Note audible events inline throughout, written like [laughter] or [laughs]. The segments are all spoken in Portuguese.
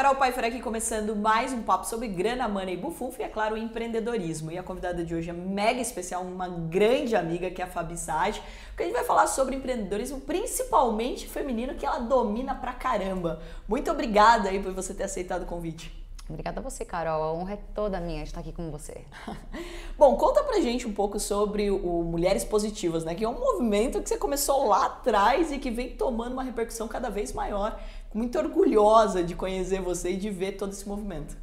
Carol Pfeiffer aqui começando mais um papo sobre grana, money e bufunfa e, é claro, empreendedorismo. E a convidada de hoje é mega especial, uma grande amiga que é a Fabi Sade, porque a gente vai falar sobre empreendedorismo, principalmente feminino, que ela domina pra caramba. Muito obrigada aí por você ter aceitado o convite. Obrigada a você, Carol. A honra é toda minha de estar aqui com você. [laughs] Bom, conta pra gente um pouco sobre o Mulheres Positivas, né? Que é um movimento que você começou lá atrás e que vem tomando uma repercussão cada vez maior. Muito orgulhosa de conhecer você e de ver todo esse movimento.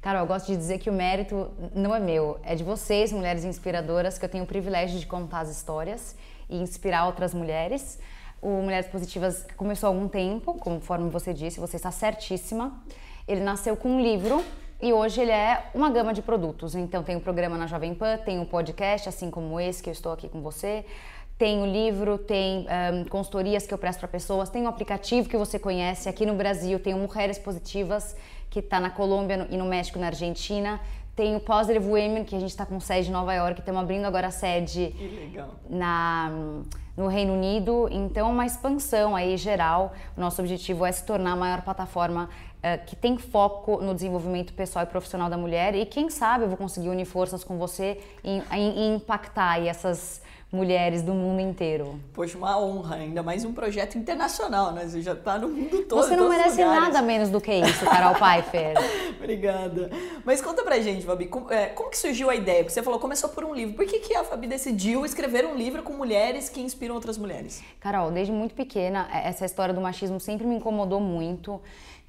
Carol, eu gosto de dizer que o mérito não é meu, é de vocês, mulheres inspiradoras, que eu tenho o privilégio de contar as histórias e inspirar outras mulheres. O Mulheres Positivas começou há algum tempo, conforme você disse, você está certíssima. Ele nasceu com um livro e hoje ele é uma gama de produtos. Então tem o um programa na Jovem Pan, tem um podcast, assim como esse que eu estou aqui com você. Tem o livro, tem um, consultorias que eu presto para pessoas, tem um aplicativo que você conhece aqui no Brasil, tem o Mulheres Positivas, que está na Colômbia e no México, na Argentina. Tem o Positive Women, que a gente está com sede em Nova York, estamos abrindo agora a sede na, no Reino Unido. Então, uma expansão aí geral. O nosso objetivo é se tornar a maior plataforma uh, que tem foco no desenvolvimento pessoal e profissional da mulher. E quem sabe eu vou conseguir unir forças com você e, impactar essas mulheres do mundo inteiro. Poxa, uma honra, ainda mais um projeto internacional, né? Você já está no mundo todo. Você não merece lugares. nada menos do que isso, Carol Pfeiffer. [laughs] Obrigada. Mas conta pra gente, Fabi, como, é, como, que surgiu a ideia? Porque você falou, começou por um livro. Por que, que a Fabi decidiu escrever um livro com mulheres que inspiram outras mulheres? Carol, desde muito pequena, é, essa história do machismo sempre me incomodou muito.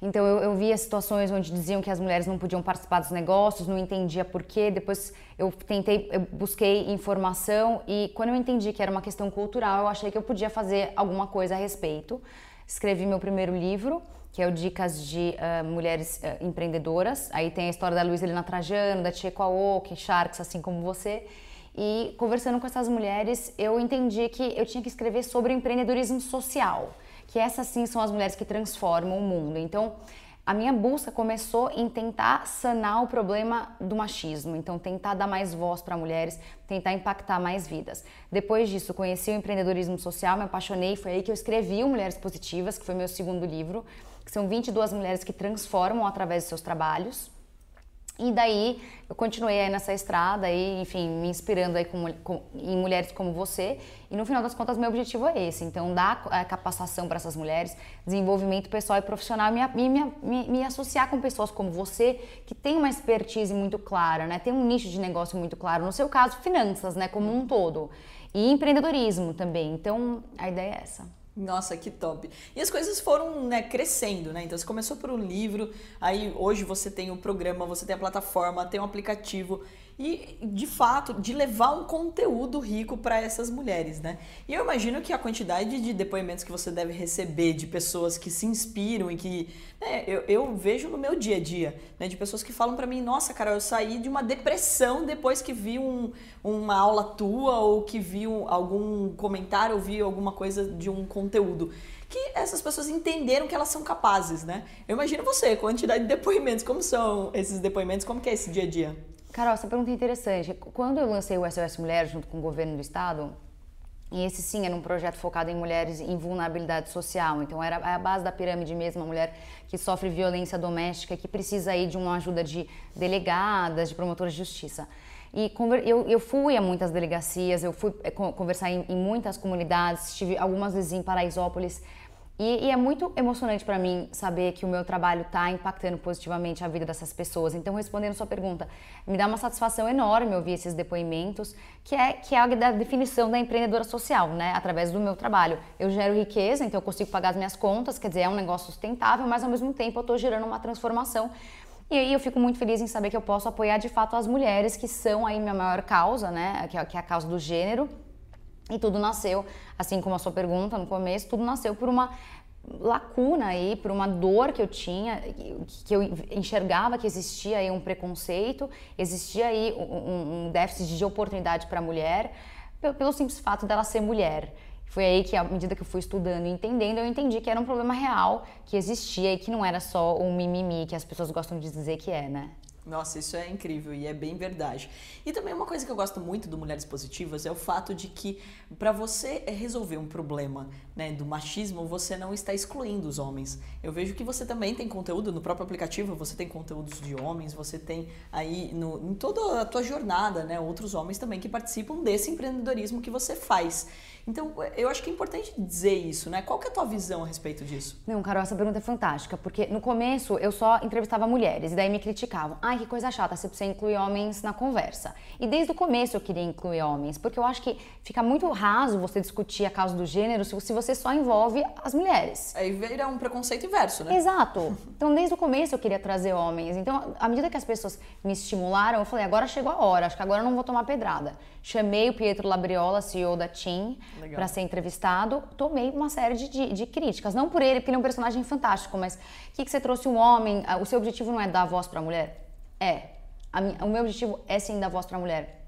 Então eu, eu via situações onde diziam que as mulheres não podiam participar dos negócios, não entendia por quê. Depois eu tentei, eu busquei informação e quando eu entendi que era uma questão cultural, eu achei que eu podia fazer alguma coisa a respeito. Escrevi meu primeiro livro, que é o Dicas de uh, Mulheres uh, Empreendedoras. Aí tem a história da Luísa Helena Trajano, da Tia Aoki, Sharks, assim como você. E conversando com essas mulheres, eu entendi que eu tinha que escrever sobre empreendedorismo social que essas sim são as mulheres que transformam o mundo. Então, a minha busca começou em tentar sanar o problema do machismo, então tentar dar mais voz para mulheres, tentar impactar mais vidas. Depois disso, conheci o empreendedorismo social, me apaixonei, foi aí que eu escrevi o Mulheres Positivas, que foi meu segundo livro, que são 22 mulheres que transformam através de seus trabalhos. E daí eu continuei aí nessa estrada aí, enfim, me inspirando aí com, com, em mulheres como você. E no final das contas, meu objetivo é esse. Então, dar a capacitação para essas mulheres, desenvolvimento pessoal e profissional e me, me, me, me, associar com pessoas como você, que tem uma expertise muito clara, né? Tem um nicho de negócio muito claro. No seu caso, finanças, né? Como um todo. E empreendedorismo também. Então, a ideia é essa. Nossa, que top. E as coisas foram né, crescendo, né? Então você começou por um livro, aí hoje você tem o um programa, você tem a plataforma, tem um aplicativo e de fato de levar um conteúdo rico para essas mulheres, né? E eu imagino que a quantidade de depoimentos que você deve receber de pessoas que se inspiram e que né, eu, eu vejo no meu dia a dia, né? De pessoas que falam para mim, nossa, cara, eu saí de uma depressão depois que vi um, uma aula tua ou que vi um, algum comentário ou vi alguma coisa de um conteúdo que essas pessoas entenderam que elas são capazes, né? Eu imagino você, quantidade de depoimentos, como são esses depoimentos, como que é esse dia a dia? Carol, essa pergunta é interessante. Quando eu lancei o SOS Mulher junto com o governo do estado, e esse sim era um projeto focado em mulheres em vulnerabilidade social. Então era a base da pirâmide mesmo, a mulher que sofre violência doméstica, que precisa aí de uma ajuda de delegadas, de promotoras de justiça. E eu, eu fui a muitas delegacias, eu fui eh, conversar em, em muitas comunidades, estive algumas vezes em Paraisópolis e, e, é muito emocionante para mim saber que o meu trabalho está impactando positivamente a vida dessas pessoas. Então, respondendo sua pergunta, me dá uma satisfação enorme ouvir esses depoimentos, que é que é a definição da empreendedora social, né? Através do meu trabalho. Eu gero riqueza, então eu consigo pagar as minhas contas, quer dizer, é um negócio sustentável, mas ao mesmo tempo eu estou gerando uma transformação. E aí eu fico muito feliz em saber que eu posso apoiar de fato as mulheres, que são aí minha maior causa, né? Que é, é a causa do gênero e tudo nasceu, assim como a sua pergunta no começo, tudo nasceu por uma lacuna aí, por uma dor que eu tinha, que eu enxergava que existia aí um preconceito, existia aí um, um déficit de oportunidade para a mulher, pelo, simples fato dela ser mulher. Foi aí que, à medida que eu fui estudando e entendendo, eu entendi que era um problema real, que existia e que não era só um mimimi que as pessoas gostam de dizer que é, né? Nossa, isso é incrível e é bem verdade. E também uma coisa que eu gosto muito do Mulheres Positivas é o fato de que para você resolver um problema né, do machismo, você não está excluindo os homens. Eu vejo que você também tem conteúdo no próprio aplicativo, você tem conteúdos de homens, você tem aí no, em toda a tua jornada, né, outros homens também que participam desse empreendedorismo que você faz. Então, eu acho que é importante dizer isso, né? Qual que é a tua visão a respeito disso? Não, Carol, essa pergunta é fantástica, porque no começo eu só entrevistava mulheres e daí me criticavam. Ai, que coisa chata, você precisa incluir homens na conversa. E desde o começo eu queria incluir homens, porque eu acho que fica muito raso você discutir a causa do gênero se você só envolve as mulheres. Aí vira um preconceito inverso, né? Exato. [laughs] Então, desde o começo eu queria trazer homens. Então, à medida que as pessoas me estimularam, eu falei, agora chegou a hora, acho que agora eu não vou tomar pedrada. Chamei o Pietro Labriola, CEO da TIM, para ser entrevistado. Tomei uma série de, de, de, críticas. Não por ele, porque ele é um personagem fantástico, mas o que, que você trouxe um homem? O seu objetivo não é dar voz para a mulher? É. A, o meu objetivo é sim dar voz para a mulher.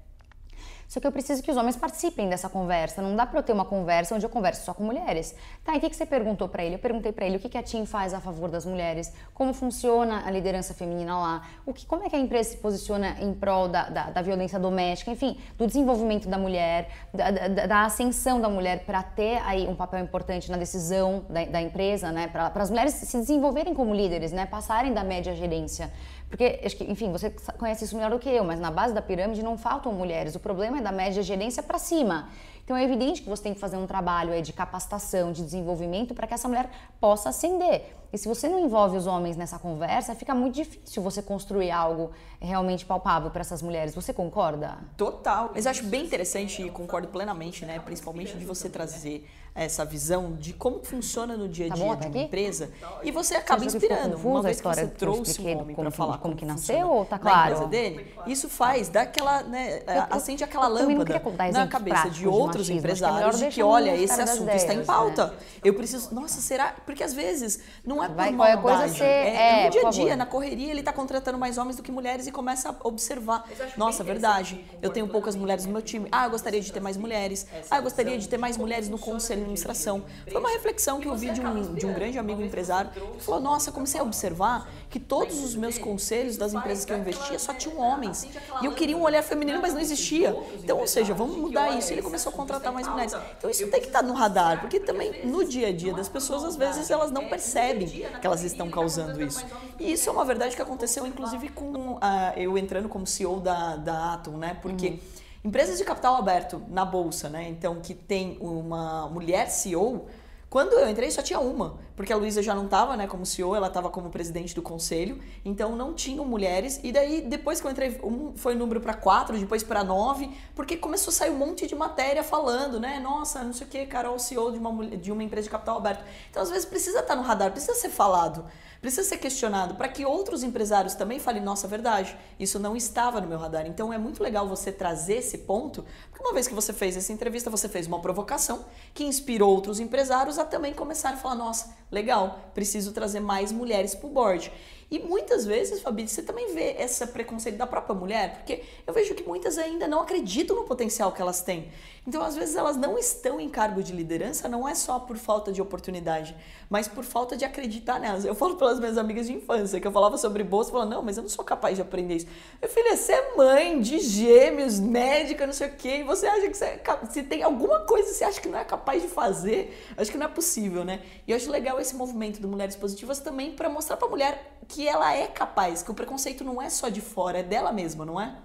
Só que eu preciso que os homens participem dessa conversa. Não dá para eu ter uma conversa onde eu converso só com mulheres. Tá, e o que, que você perguntou para ele? Eu perguntei para ele o que, que a TIM faz a favor das mulheres, como funciona a liderança feminina lá, o que, como é que a empresa se posiciona em prol da, da, da violência doméstica, enfim, do desenvolvimento da mulher, da, da, da ascensão da mulher para ter aí um papel importante na decisão da, da empresa, né? Para as mulheres se desenvolverem como líderes, né? Passarem da média gerência. Porque, enfim, você conhece isso melhor do que eu, mas na base da pirâmide não faltam mulheres. O problema é da média gerência para cima. Então é evidente que você tem que fazer um trabalho de capacitação, de desenvolvimento para que essa mulher possa ascender. E se você não envolve os homens nessa conversa, fica muito difícil você construir algo realmente palpável para essas mulheres. Você concorda? Total. Mas acho bem interessante e concordo plenamente, né? Principalmente de você trazer essa visão de como funciona no dia a tá dia tá de uma aqui? empresa e você acaba você inspirando. Uma vez que você trouxe um homem para falar como, como que nasceu ou tá claro? Na empresa dele, isso faz, dá aquela, né, eu, acende aquela lâmpada na cabeça de outros de empresários de que, olha, esse assunto está em pauta. Né? Eu preciso, nossa, será? Porque às vezes não é por maldade, coisa ser, é, é, no dia a dia, na correria, ele está contratando mais homens do que mulheres e começa a observar. Nossa, verdade, eu tenho poucas mulheres no meu time. Ah, eu gostaria de ter mais mulheres. Ah, eu gostaria de ter mais mulheres no conselho administração. Foi uma reflexão que eu vi de um, de um grande amigo empresário que falou: Nossa, comecei a observar que todos os meus conselhos das empresas que eu investia só tinham homens. E eu queria um olhar feminino, mas não existia. Então, ou seja, vamos mudar isso. Ele começou a contratar mais mulheres. Então, isso tem que estar no radar, porque também no dia a dia das pessoas, às vezes, elas não percebem que elas estão causando isso. E isso é uma verdade que aconteceu, inclusive, com uh, eu entrando como CEO da, da Atom, né? Porque. Uhum Empresas de capital aberto na bolsa, né? Então, que tem uma mulher CEO. Quando eu entrei, só tinha uma, porque a Luísa já não estava né, como CEO, ela estava como presidente do conselho, então não tinham mulheres. E daí, depois que eu entrei, um foi número para quatro, depois para nove, porque começou a sair um monte de matéria falando, né? Nossa, não sei o que, Carol, CEO de uma, de uma empresa de capital aberto. Então, às vezes, precisa estar tá no radar, precisa ser falado precisa ser questionado para que outros empresários também falem, nossa, verdade, isso não estava no meu radar. Então é muito legal você trazer esse ponto, porque uma vez que você fez essa entrevista, você fez uma provocação que inspirou outros empresários a também começarem a falar, nossa, legal, preciso trazer mais mulheres para o board. E muitas vezes, Fabi, você também vê esse preconceito da própria mulher, porque eu vejo que muitas ainda não acreditam no potencial que elas têm. Então, às vezes, elas não estão em cargo de liderança, não é só por falta de oportunidade, mas por falta de acreditar nelas. Eu falo pelas minhas amigas de infância, que eu falava sobre bolsa, falava, não, mas eu não sou capaz de aprender isso. Meu filho, você é mãe de gêmeos, médica, não sei o quê, e você acha que você é se tem alguma coisa que você acha que não é capaz de fazer, acho que não é possível, né? E eu acho legal esse movimento do Mulheres Positivas também para mostrar para a mulher que ela é capaz, que o preconceito não é só de fora, é dela mesma, não é?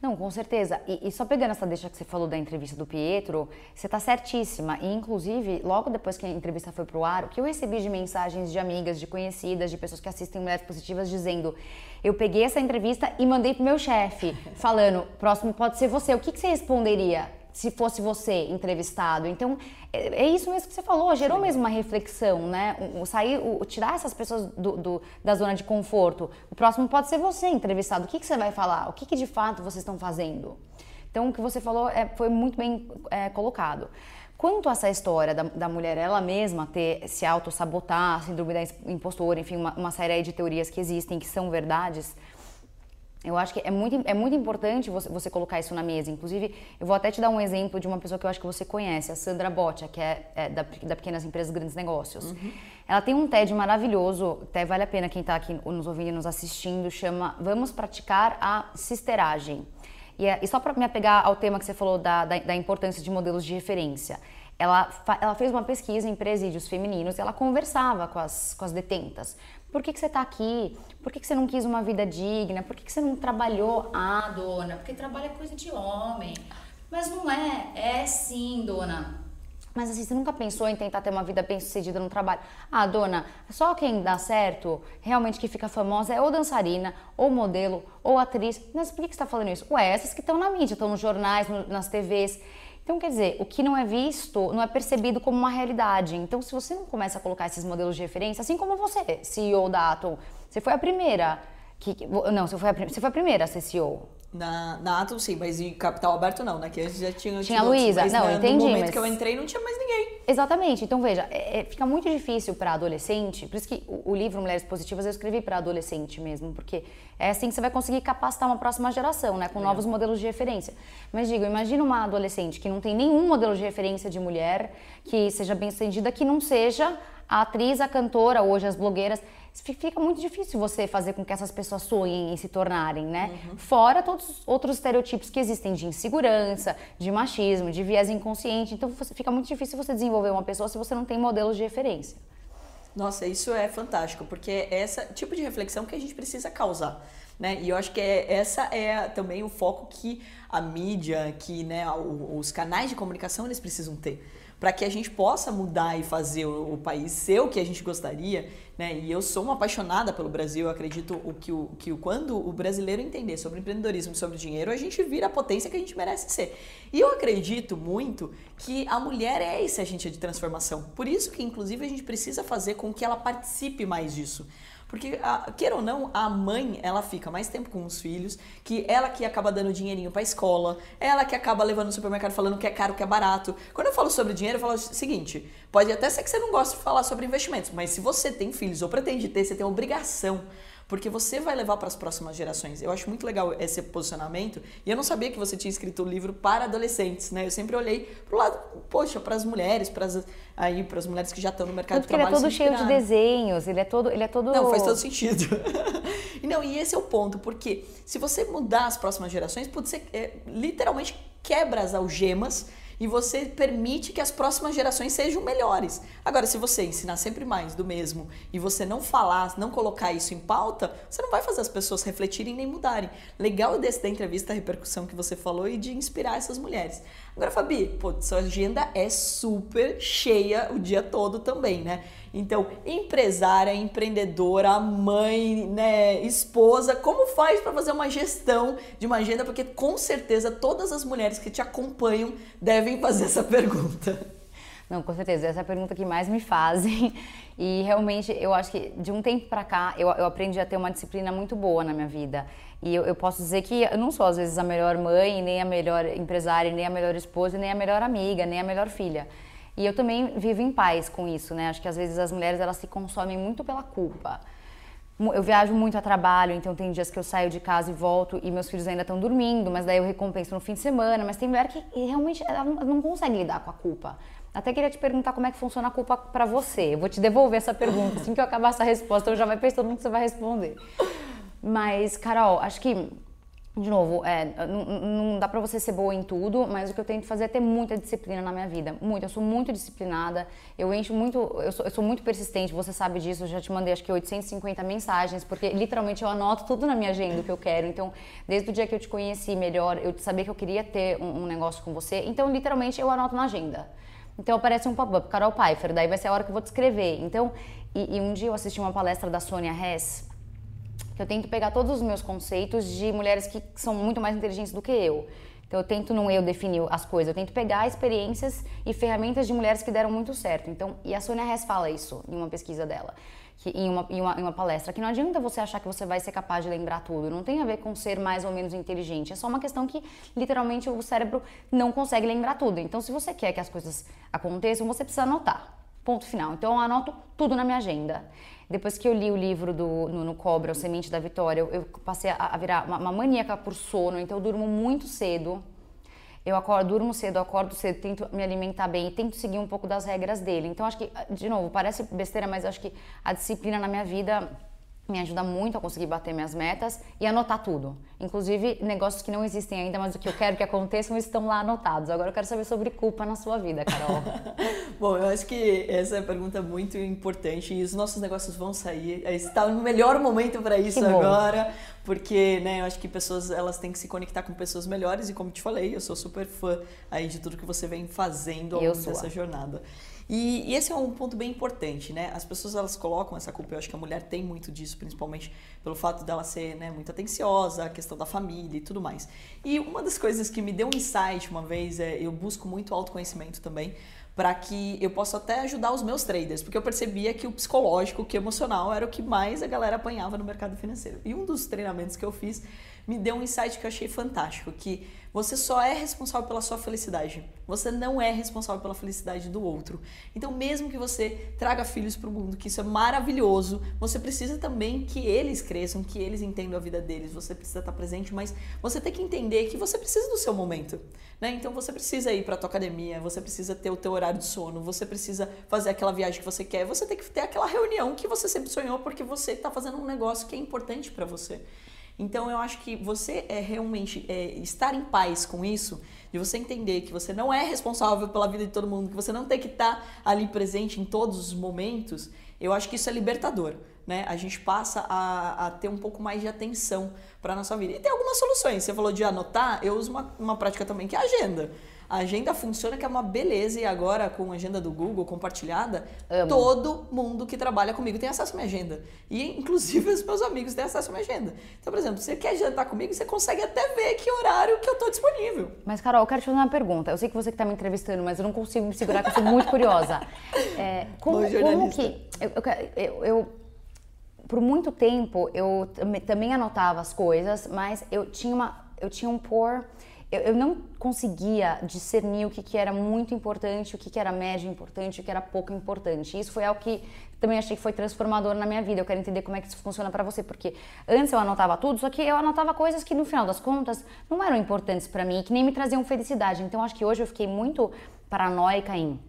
Não, com certeza. E, e, só pegando essa deixa que você falou da entrevista do Pietro, você está certíssima. E, inclusive, logo depois que a entrevista foi para o ar, o que eu recebi de mensagens de amigas, de conhecidas, de pessoas que assistem Mulheres Positivas, dizendo: eu peguei essa entrevista e mandei para o meu chefe, falando: próximo pode ser você. O que, que você responderia? Se fosse você entrevistado. Então, é, é, isso mesmo que você falou, gerou Sim. mesmo uma reflexão, né? O, sair, o, tirar essas pessoas do, do, da zona de conforto. O próximo pode ser você entrevistado. O que, que você vai falar? O que, que de fato vocês estão fazendo? Então, o que você falou é, foi muito bem é, colocado. Quanto a essa história da, da mulher ela mesma ter se auto-sabotar, síndrome da impostora, enfim, uma, uma série de teorias que existem, que são verdades, Eu acho que é muito, é muito importante você, você, colocar isso na mesa. Inclusive, eu vou até te dar um exemplo de uma pessoa que eu acho que você conhece, a Sandra Botia, que é, é da, da Pequenas Empresas Grandes Negócios. Uhum. Ela tem um TED maravilhoso, até vale a pena quem está aqui nos ouvindo e nos assistindo, chama Vamos Praticar a Sisteragem. E, é, e só para me apegar ao tema que você falou da, da, da importância de modelos de referência. Ela, ela, fez uma pesquisa em presídios femininos e ela conversava com as, com as detentas. Por que, que você está aqui? Por que, que você não quis uma vida digna? Por que, que você não trabalhou? Ah, dona, porque trabalho é coisa de homem. Mas não é. É sim, dona. Mas assim, você nunca pensou em tentar ter uma vida bem sucedida no trabalho? Ah, dona, só quem dá certo, realmente que fica famosa é ou dançarina, ou modelo, ou atriz. Mas por que, você está falando isso? Ué, essas que estão na mídia, estão nos jornais, no, nas TVs. Então, quer dizer, o que não é visto não é percebido como uma realidade. Então, se você não começa a colocar esses modelos de referência, assim como você, CEO da Atom, você foi a primeira que. Não, você foi a, você foi a primeira a ser CEO. Na, na Atom, sim, mas em Capital Aberto não, né? Que já tinha. Tinha a Luísa, não, na, entendi. No momento mas... que eu entrei, não tinha mais ninguém. Exatamente. Então, veja, é, é, fica muito difícil para adolescente, por isso que o, o, livro Mulheres Positivas eu escrevi para adolescente mesmo, porque é assim que você vai conseguir capacitar uma próxima geração, né? Com é. novos modelos de referência. Mas digo, imagina uma adolescente que não tem nenhum modelo de referência de mulher, que seja bem sucedida, que não seja a atriz, a cantora, hoje as blogueiras fica muito difícil você fazer com que essas pessoas sonhem em se tornarem, né? Uhum. Fora todos os outros estereotipos que existem de insegurança, de machismo, de viés inconsciente. Então fica muito difícil você desenvolver uma pessoa se você não tem modelos de referência. Nossa, isso é fantástico, porque é esse tipo de reflexão que a gente precisa causar. Né? E eu acho que é, essa é também o foco que a mídia, que né, os canais de comunicação eles precisam ter para que a gente possa mudar e fazer o, o, país ser o que a gente gostaria, né? E eu sou uma apaixonada pelo Brasil, eu acredito o que, o, que quando o brasileiro entender sobre empreendedorismo sobre dinheiro, a gente vira a potência que a gente merece ser. E eu acredito muito que a mulher é esse agente de transformação. Por isso que, inclusive, a gente precisa fazer com que ela participe mais disso. Porque, queira ou não, a mãe, ela fica mais tempo com os filhos, que ela que acaba dando dinheirinho pra escola, ela que acaba levando no supermercado falando que é caro, que é barato. Quando eu falo sobre dinheiro, eu falo o seguinte, pode até ser que você não goste de falar sobre investimentos, mas se você tem filhos ou pretende ter, você tem obrigação porque você vai levar para as próximas gerações. Eu acho muito legal esse posicionamento e eu não sabia que você tinha escrito o um livro para adolescentes, né? Eu sempre olhei pro lado, poxa, para as mulheres, para as aí para as mulheres que já estão no mercado Porque de trabalho. Porque ele é todo cheio de desenhos, ele é todo, ele é todo Não, faz todo sentido. [laughs] e não, e esse é o ponto, porque se você mudar as próximas gerações, pode ser é, literalmente quebra as algemas e você permite que as próximas gerações sejam melhores. Agora, se você ensinar sempre mais do mesmo e você não falar, não colocar isso em pauta, você não vai fazer as pessoas refletirem nem mudarem. Legal desse da entrevista, a repercussão que você falou e de inspirar essas mulheres. Agora, Fabi, pô, sua agenda é super cheia o dia todo também, né? Então, empresária, empreendedora, mãe, né, esposa, como faz para fazer uma gestão de uma agenda? Porque com certeza todas as mulheres que te acompanham devem fazer essa pergunta. Não, com certeza, essa é a pergunta que mais me fazem. E realmente, eu acho que de um tempo para cá, eu, eu aprendi a ter uma disciplina muito boa na minha vida. E eu, eu, posso dizer que eu não sou, às vezes, a melhor mãe, nem a melhor empresária, nem a melhor esposa, nem a melhor amiga, nem a melhor filha. E eu também vivo em paz com isso, né? Acho que às vezes as mulheres elas se consomem muito pela culpa. Eu viajo muito a trabalho, então tem dias que eu saio de casa e volto e meus filhos ainda estão dormindo, mas daí eu recompenso no fim de semana. Mas tem mulher que realmente ela não consegue lidar com a culpa. Até queria te perguntar como é que funciona a culpa para você. Eu vou te devolver essa pergunta. Assim que eu acabar essa resposta, eu já vai pensando no que você vai responder. Mas, Carol, acho que de novo, é, não, não dá pra você ser boa em tudo, mas o que eu tento fazer é ter muita disciplina na minha vida. Muito. Eu sou muito disciplinada, eu encho muito. Eu sou, eu sou muito persistente, você sabe disso. Eu já te mandei acho que 850 mensagens, porque literalmente eu anoto tudo na minha agenda que eu quero. Então, desde o dia que eu te conheci melhor, eu sabia que eu queria ter um, um negócio com você. Então, literalmente, eu anoto na agenda. Então aparece um pop-up, Carol Pfeiffer, daí vai ser a hora que eu vou te escrever. Então, e, e um dia eu assisti uma palestra da Sônia Hess, que eu tento pegar todos os meus conceitos de mulheres que são muito mais inteligentes do que eu. Então eu tento não eu definir as coisas, eu tento pegar experiências e ferramentas de mulheres que deram muito certo. Então, e a Sônia Hess fala isso em uma pesquisa dela, que, em, uma, em, uma, em uma palestra, que não adianta você achar que você vai ser capaz de lembrar tudo, não tem a ver com ser mais ou menos inteligente, é só uma questão que literalmente o cérebro não consegue lembrar tudo. Então, se você quer que as coisas aconteçam, você precisa anotar. Ponto final. Então eu anoto tudo na minha agenda. Depois que eu li o livro do no Cobra, O Semente da Vitória, eu, eu passei a, a virar uma, uma maníaca por sono, então eu durmo muito cedo. Eu acordo, durmo cedo, acordo cedo, tento me alimentar bem tento seguir um pouco das regras dele. Então acho que, de novo, parece besteira, mas acho que a disciplina na minha vida me ajuda muito a conseguir bater minhas metas e anotar tudo. Inclusive, negócios que não existem ainda, mas o que eu quero que aconteçam estão lá anotados. Agora eu quero saber sobre culpa na sua vida, Carol. [laughs] Bom, eu acho que essa é uma pergunta muito importante e os nossos negócios vão sair. Está no melhor momento para isso agora, porque, né, eu acho que pessoas elas têm que se conectar com pessoas melhores e como te falei, eu sou super fã aí de tudo que você vem fazendo ao longo dessa jornada. E, e, esse é um ponto bem importante, né? As pessoas elas colocam essa culpa, eu acho que a mulher tem muito disso, principalmente pelo fato dela ser né, muito atenciosa, a questão da família e tudo mais. E uma das coisas que me deu um insight uma vez é eu busco muito autoconhecimento também para que eu possa até ajudar os meus traders, porque eu percebia que o psicológico, que o emocional era o que mais a galera apanhava no mercado financeiro. E um dos treinamentos que eu fiz me deu um insight que eu achei fantástico, que você só é responsável pela sua felicidade. Você não é responsável pela felicidade do outro. Então, mesmo que você traga filhos para o mundo, que isso é maravilhoso, você precisa também que eles cresçam, que eles entendam a vida deles. Você precisa estar presente, mas você tem que entender que você precisa do seu momento. Né? Então, você precisa ir para a tua academia, você precisa ter o teu horário de sono, você precisa fazer aquela viagem que você quer, você tem que ter aquela reunião que você sempre sonhou porque você está fazendo um negócio que é importante para você. Então eu acho que você é realmente é, estar em paz com isso, de você entender que você não é responsável pela vida de todo mundo, que você não tem que estar ali presente em todos os momentos, eu acho que isso é libertador. Né? A gente passa a, a ter um pouco mais de atenção para a nossa vida. E tem algumas soluções. Você falou de anotar, eu uso uma, uma prática também que é a agenda. A agenda funciona que é uma beleza e agora com a agenda do Google compartilhada, Amo. todo mundo que trabalha comigo tem acesso à minha agenda. E inclusive os meus amigos têm acesso à minha agenda. Então, por exemplo, você quer jantar comigo, você consegue até ver que horário que eu estou disponível. Mas Carol, eu quero te fazer uma pergunta. Eu sei que você que está me entrevistando, mas eu não consigo me segurar, porque eu sou muito curiosa. [laughs] É, como, como que eu, eu, eu por muito tempo eu também anotava as coisas, mas eu tinha uma eu tinha um por eu, eu não conseguia discernir o que, que era muito importante, o que, que era médio importante, o que era pouco importante. Isso foi algo que também achei que foi transformador na minha vida. Eu quero entender como é que isso funciona para você, porque antes eu anotava tudo, só que eu anotava coisas que no final das contas não eram importantes para mim, que nem me traziam felicidade. Então acho que hoje eu fiquei muito paranoica em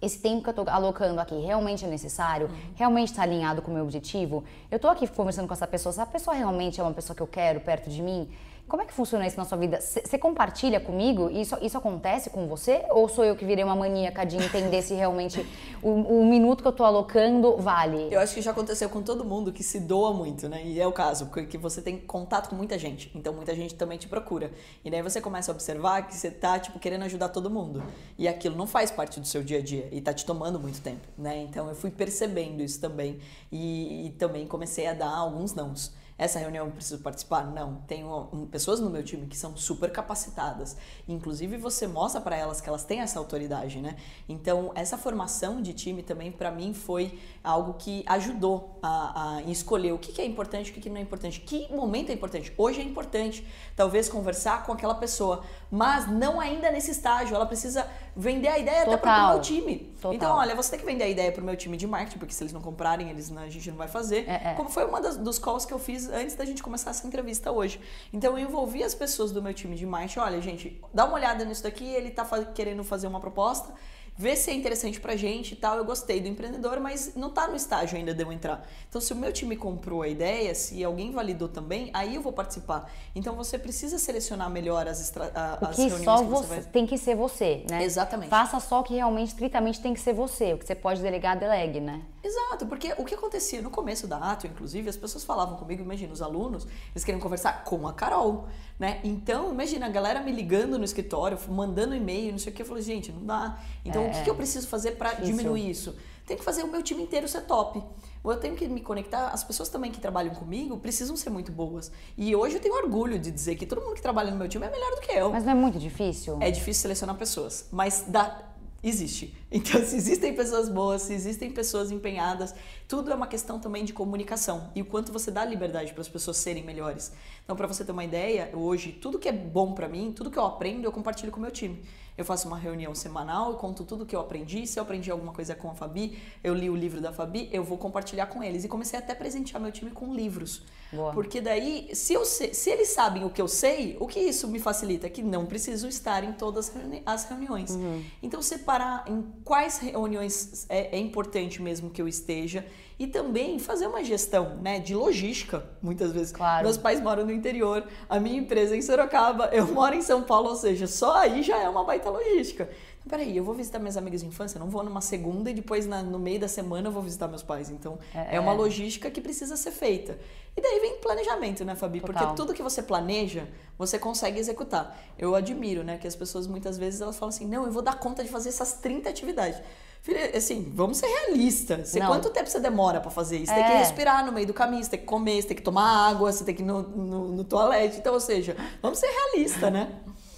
esse tempo que eu estou alocando aqui realmente é necessário? Uhum. Realmente está alinhado com o meu objetivo? Eu estou aqui conversando com essa pessoa, essa pessoa realmente é uma pessoa que eu quero perto de mim? Como é que funciona isso na sua vida? Você compartilha comigo? Isso, isso acontece com você? Ou sou eu que virei uma maníaca de entender se realmente o, o, minuto que eu tô alocando vale? Eu acho que já aconteceu com todo mundo que se doa muito, né? E é o caso, porque você tem contato com muita gente. Então muita gente também te procura. E daí você começa a observar que você tá, tipo, querendo ajudar todo mundo. E aquilo não faz parte do seu dia a dia. E tá te tomando muito tempo, né? Então eu fui percebendo isso também. E, e também comecei a dar alguns nãos essa reunião eu preciso participar? Não. Tenho um, pessoas no meu time que são super capacitadas. Inclusive, você mostra para elas que elas têm essa autoridade, né? Então, essa formação de time também, para mim, foi algo que ajudou a, a escolher o que, que é importante, o que, que não é importante, que momento é importante. Hoje é importante, talvez, conversar com aquela pessoa, mas não ainda nesse estágio. Ela precisa vender a ideia Total. até para o meu time. Total. Então, olha, você tem que vender a ideia para o meu time de marketing, porque se eles não comprarem, eles, a gente não vai fazer. É, é. Como foi uma das, dos calls que eu fiz antes da gente começar essa entrevista hoje. Então, eu envolvi as pessoas do meu time de marketing. Olha, gente, dá uma olhada nisso daqui, ele está querendo fazer uma proposta ver se é interessante pra gente e tal. Eu gostei do empreendedor, mas não tá no estágio ainda de eu entrar. Então, se o meu time comprou a ideia, se alguém validou também, aí eu vou participar. Então, você precisa selecionar melhor as, estra o as que reuniões só que você, vai... tem que ser você, né? Exatamente. Faça só o que realmente, estritamente tem que ser você. O que você pode delegar, delegue, né? Exato, porque o que acontecia no começo da ato, inclusive, as pessoas falavam comigo, imagina, os alunos, eles queriam conversar com a Carol, né? Então, imagina, a galera me ligando no escritório, mandando e-mail, não sei o que, eu falei, gente, não dá. Então, é, o que, que eu preciso fazer para diminuir isso? Tem que fazer o meu time inteiro ser top. Eu tenho que me conectar, as pessoas também que trabalham comigo precisam ser muito boas. E hoje eu tenho orgulho de dizer que todo mundo que trabalha no meu time é melhor do que eu. Mas não é muito difícil? É difícil selecionar pessoas, mas dá existe. [laughs] Então, se existem pessoas boas, se existem pessoas empenhadas, tudo é uma questão também de comunicação e o quanto você dá liberdade para as pessoas serem melhores. Então, para você ter uma ideia, hoje, tudo que é bom para mim, tudo que eu aprendo, eu compartilho com o meu time. Eu faço uma reunião semanal, eu conto tudo que eu aprendi. Se eu aprendi alguma coisa com a Fabi, eu li o livro da Fabi, eu vou compartilhar com eles. E comecei até a presentear meu time com livros. Boa. Porque daí, se, eu sei, se eles sabem o que eu sei, o que isso me facilita? Que não preciso estar em todas as reuniões. Uhum. Então, separar em quais reuniões é, é importante mesmo que eu esteja e também fazer uma gestão né, de logística, muitas vezes. Claro. Meus pais moram no interior, a minha empresa é em Sorocaba, eu moro em São Paulo, ou seja, só aí já é uma baita logística. Então, peraí, eu vou visitar minhas amigas de infância, não vou numa segunda e depois na, no meio da semana eu vou visitar meus pais. Então, é, é uma é. logística que precisa ser feita. E daí vem planejamento, né, Fabi? Total. Porque tudo que você planeja, você consegue executar. Eu admiro, né, que as pessoas muitas vezes elas falam assim: não, eu vou dar conta de fazer essas 30 atividades. Filha, assim, vamos ser realistas. Você, quanto tempo você demora para fazer isso? É. tem que é. respirar no meio do caminho, você tem que comer, você tem que tomar água, você tem que ir no, no, no toalete. Então, ou seja, vamos ser realistas, né?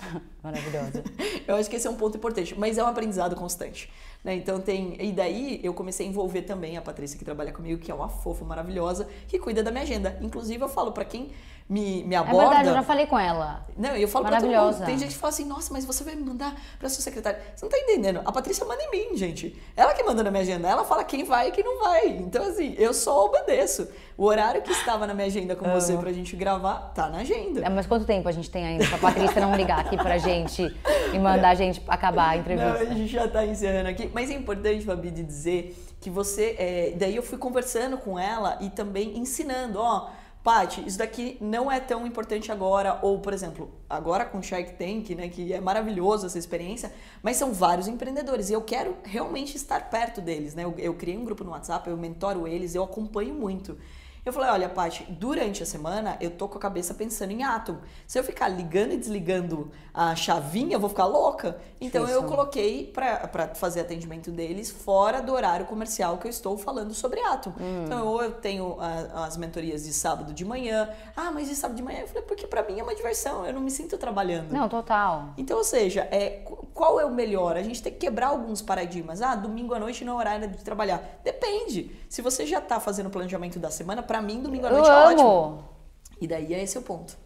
[laughs] Maravilhosa. [laughs] eu acho que esse é um ponto importante, mas é um aprendizado constante. Né? Então tem. E daí eu comecei a envolver também a Patrícia que trabalha comigo, que é uma fofa maravilhosa, que cuida da minha agenda. Inclusive, eu falo para quem me, me aborda. É verdade, eu já falei com ela. Não, eu falo pra todo mundo. Tem gente que fala assim, nossa, mas você vai me mandar pra sua secretária. Você não tá entendendo. A Patrícia manda em mim, gente. Ela que manda na minha agenda. Ela fala quem vai e quem não vai. Então, assim, eu só obedeço. O horário que estava na minha agenda com você pra gente gravar, tá na agenda. É, mas quanto tempo a gente tem ainda pra Patrícia não ligar aqui pra gente [laughs] e mandar a gente acabar a entrevista? Não, a gente já tá encerrando aqui. Mas é importante, Fabi, de dizer que você. É... daí eu fui conversando com ela e também ensinando, ó Paty, isso daqui não é tão importante agora, ou, por exemplo, agora com Shark Tank, né, que é maravilhoso essa experiência, mas são vários empreendedores e eu quero realmente estar perto deles, né? Eu, eu criei um grupo no WhatsApp, eu mentoro eles, eu acompanho muito. Eu falei, olha, Paty, durante a semana eu tô com a cabeça pensando em Atom. Se eu ficar ligando e desligando a chavinha, eu vou ficar louca. Então eu coloquei para fazer atendimento deles fora do horário comercial que eu estou falando sobre Atom. Hum. Então ou eu tenho a, as mentorias de sábado de manhã. Ah, mas de sábado de manhã? Eu falei, porque para mim é uma diversão, eu não me sinto trabalhando. Não, total. Então, ou seja, é, qual é o melhor? A gente tem que quebrar alguns paradigmas. Ah, domingo à noite não é horário de trabalhar. Depende. Se você já está fazendo o planejamento da semana, para mim, domingo à noite eu é amo. ótimo. E daí é esse o ponto.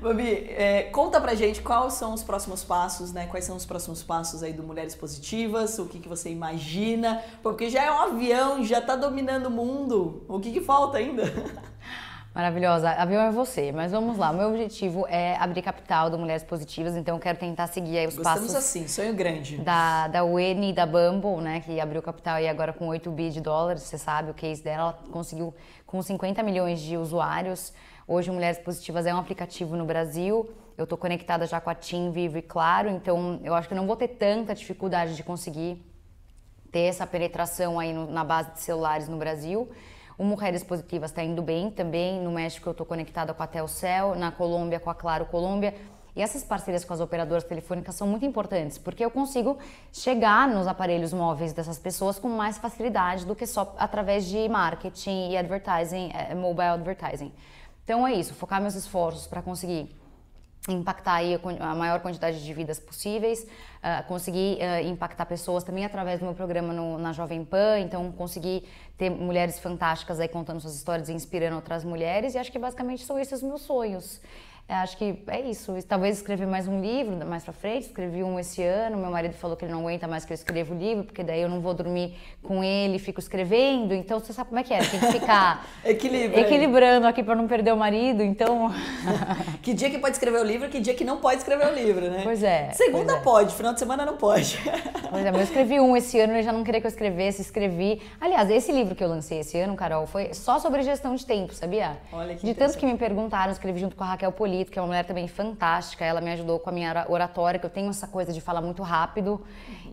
Babi, é, conta pra gente quais são os próximos passos, né? Quais são os próximos passos aí do Mulheres Positivas, o que, que você imagina, porque já é um avião, já tá dominando o mundo. O que, que falta ainda? [laughs] Maravilhosa. Avião é você, mas vamos lá. O meu objetivo é abrir capital do Mulheres Positivas, então eu quero tentar seguir aí os Gostamos passos. assim, sonho grande. Da, da Weni e da Bumble, né, que abriu capital aí agora com 8 bi de dólares, você sabe o case dela, ela conseguiu com 50 milhões de usuários. Hoje Mulheres Positivas é um aplicativo no Brasil. Eu estou conectada já com a Team Vivo e Claro, então eu acho que não vou ter tanta dificuldade de conseguir ter essa penetração aí no, na base de celulares no Brasil. O Mulheres Positivas está indo bem também. No México eu estou conectada com a Telcel, na Colômbia com a Claro Colômbia. E essas parcerias com as operadoras telefônicas são muito importantes, porque eu consigo chegar nos aparelhos móveis dessas pessoas com mais facilidade do que só através de marketing e advertising, eh, mobile advertising. Então é isso, focar meus esforços para conseguir impactar a maior quantidade de vidas possíveis, uh, conseguir uh, impactar pessoas também através do meu programa no, na Jovem Pan, então conseguir ter mulheres fantásticas aí contando suas histórias e inspirando outras mulheres, e acho que basicamente são esses os meus sonhos. É, acho que é isso. Talvez escrever mais um livro mais pra frente. Escrevi um esse ano. Meu marido falou que ele não aguenta mais que eu escreva o livro, porque daí eu não vou dormir com ele, fico escrevendo. Então você sabe como é que é. Tem que ficar [laughs] equilibrando aqui para não perder o marido. Então. [laughs] que dia que pode escrever o livro, que dia que não pode escrever o livro, né? Pois é. Segunda pois é. pode, final de semana não pode. [laughs] pois é, mas eu escrevi um esse ano, ele já não queria que eu escrevesse, escrevi. Aliás, esse livro que eu lancei esse ano, Carol, foi só sobre gestão de tempo, sabia? Olha que De tanto que me perguntaram, escrevi junto com a Raquel Poli que é uma mulher também fantástica. Ela me ajudou com a minha oratória, que eu tenho essa coisa de falar muito rápido.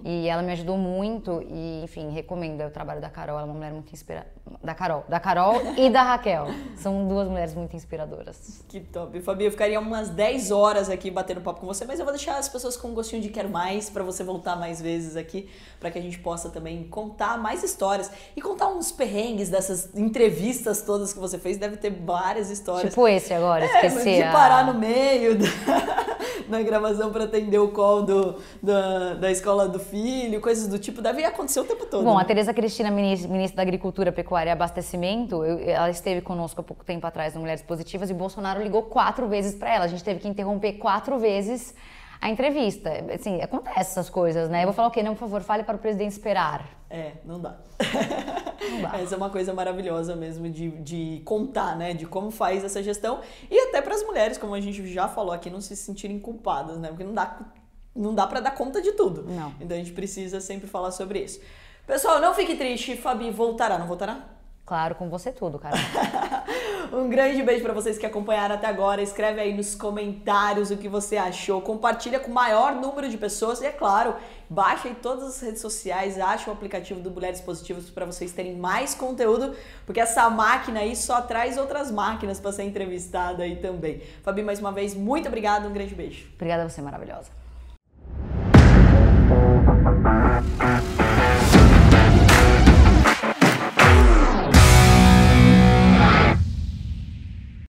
E ela me ajudou muito. E, enfim, recomendo o trabalho da Carol. Ela é uma mulher muito inspirada. Da Carol. Da Carol e da Raquel. São duas mulheres muito inspiradoras. Que top. Fabi, eu ficaria umas 10 horas aqui batendo papo com você, mas eu vou deixar as pessoas com um gostinho de quero mais, para você voltar mais vezes aqui, para que a gente possa também contar mais histórias e contar uns perrengues dessas entrevistas todas que você fez. Deve ter várias histórias. Tipo esse agora, é, esquecer. De parar no meio da, [laughs] na gravação para atender o call do, da, da escola do filho, coisas do tipo. Deve acontecer o tempo todo. Bom, né? a Tereza Cristina, ministra da Agricultura, Pecuária e Abastecimento, eu, ela esteve conosco há pouco tempo atrás no Mulheres Positivas e o Bolsonaro ligou quatro vezes para ela. A gente teve que interromper quatro vezes a entrevista. Assim, acontece essas coisas, né? Eu vou falar o quê? Não, por favor, fale para o presidente esperar. É, não dá. Não dá. [laughs] Essa é uma coisa maravilhosa mesmo de, de contar, né? De como faz essa gestão. E até para as mulheres, como a gente já falou aqui, não se sentirem culpadas, né? Porque não dá, não dá para dar conta de tudo. Não. Então a gente precisa sempre falar sobre isso. Pessoal, não fique triste. Fabi voltará, não voltará? Claro, com você tudo, cara. [laughs] um grande beijo para vocês que acompanharam até agora. Escreve aí nos comentários o que você achou. Compartilha com o maior número de pessoas. E é claro, baixa aí todas as redes sociais, acha o aplicativo do Mulheres Positivas para vocês terem mais conteúdo, porque essa máquina aí só traz outras máquinas para ser entrevistada aí também. Fabi, mais uma vez, muito obrigada, um grande beijo. Obrigada a você, maravilhosa.